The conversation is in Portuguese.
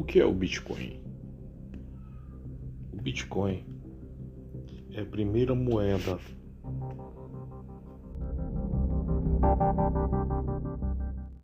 O que é o Bitcoin? O Bitcoin é a primeira moeda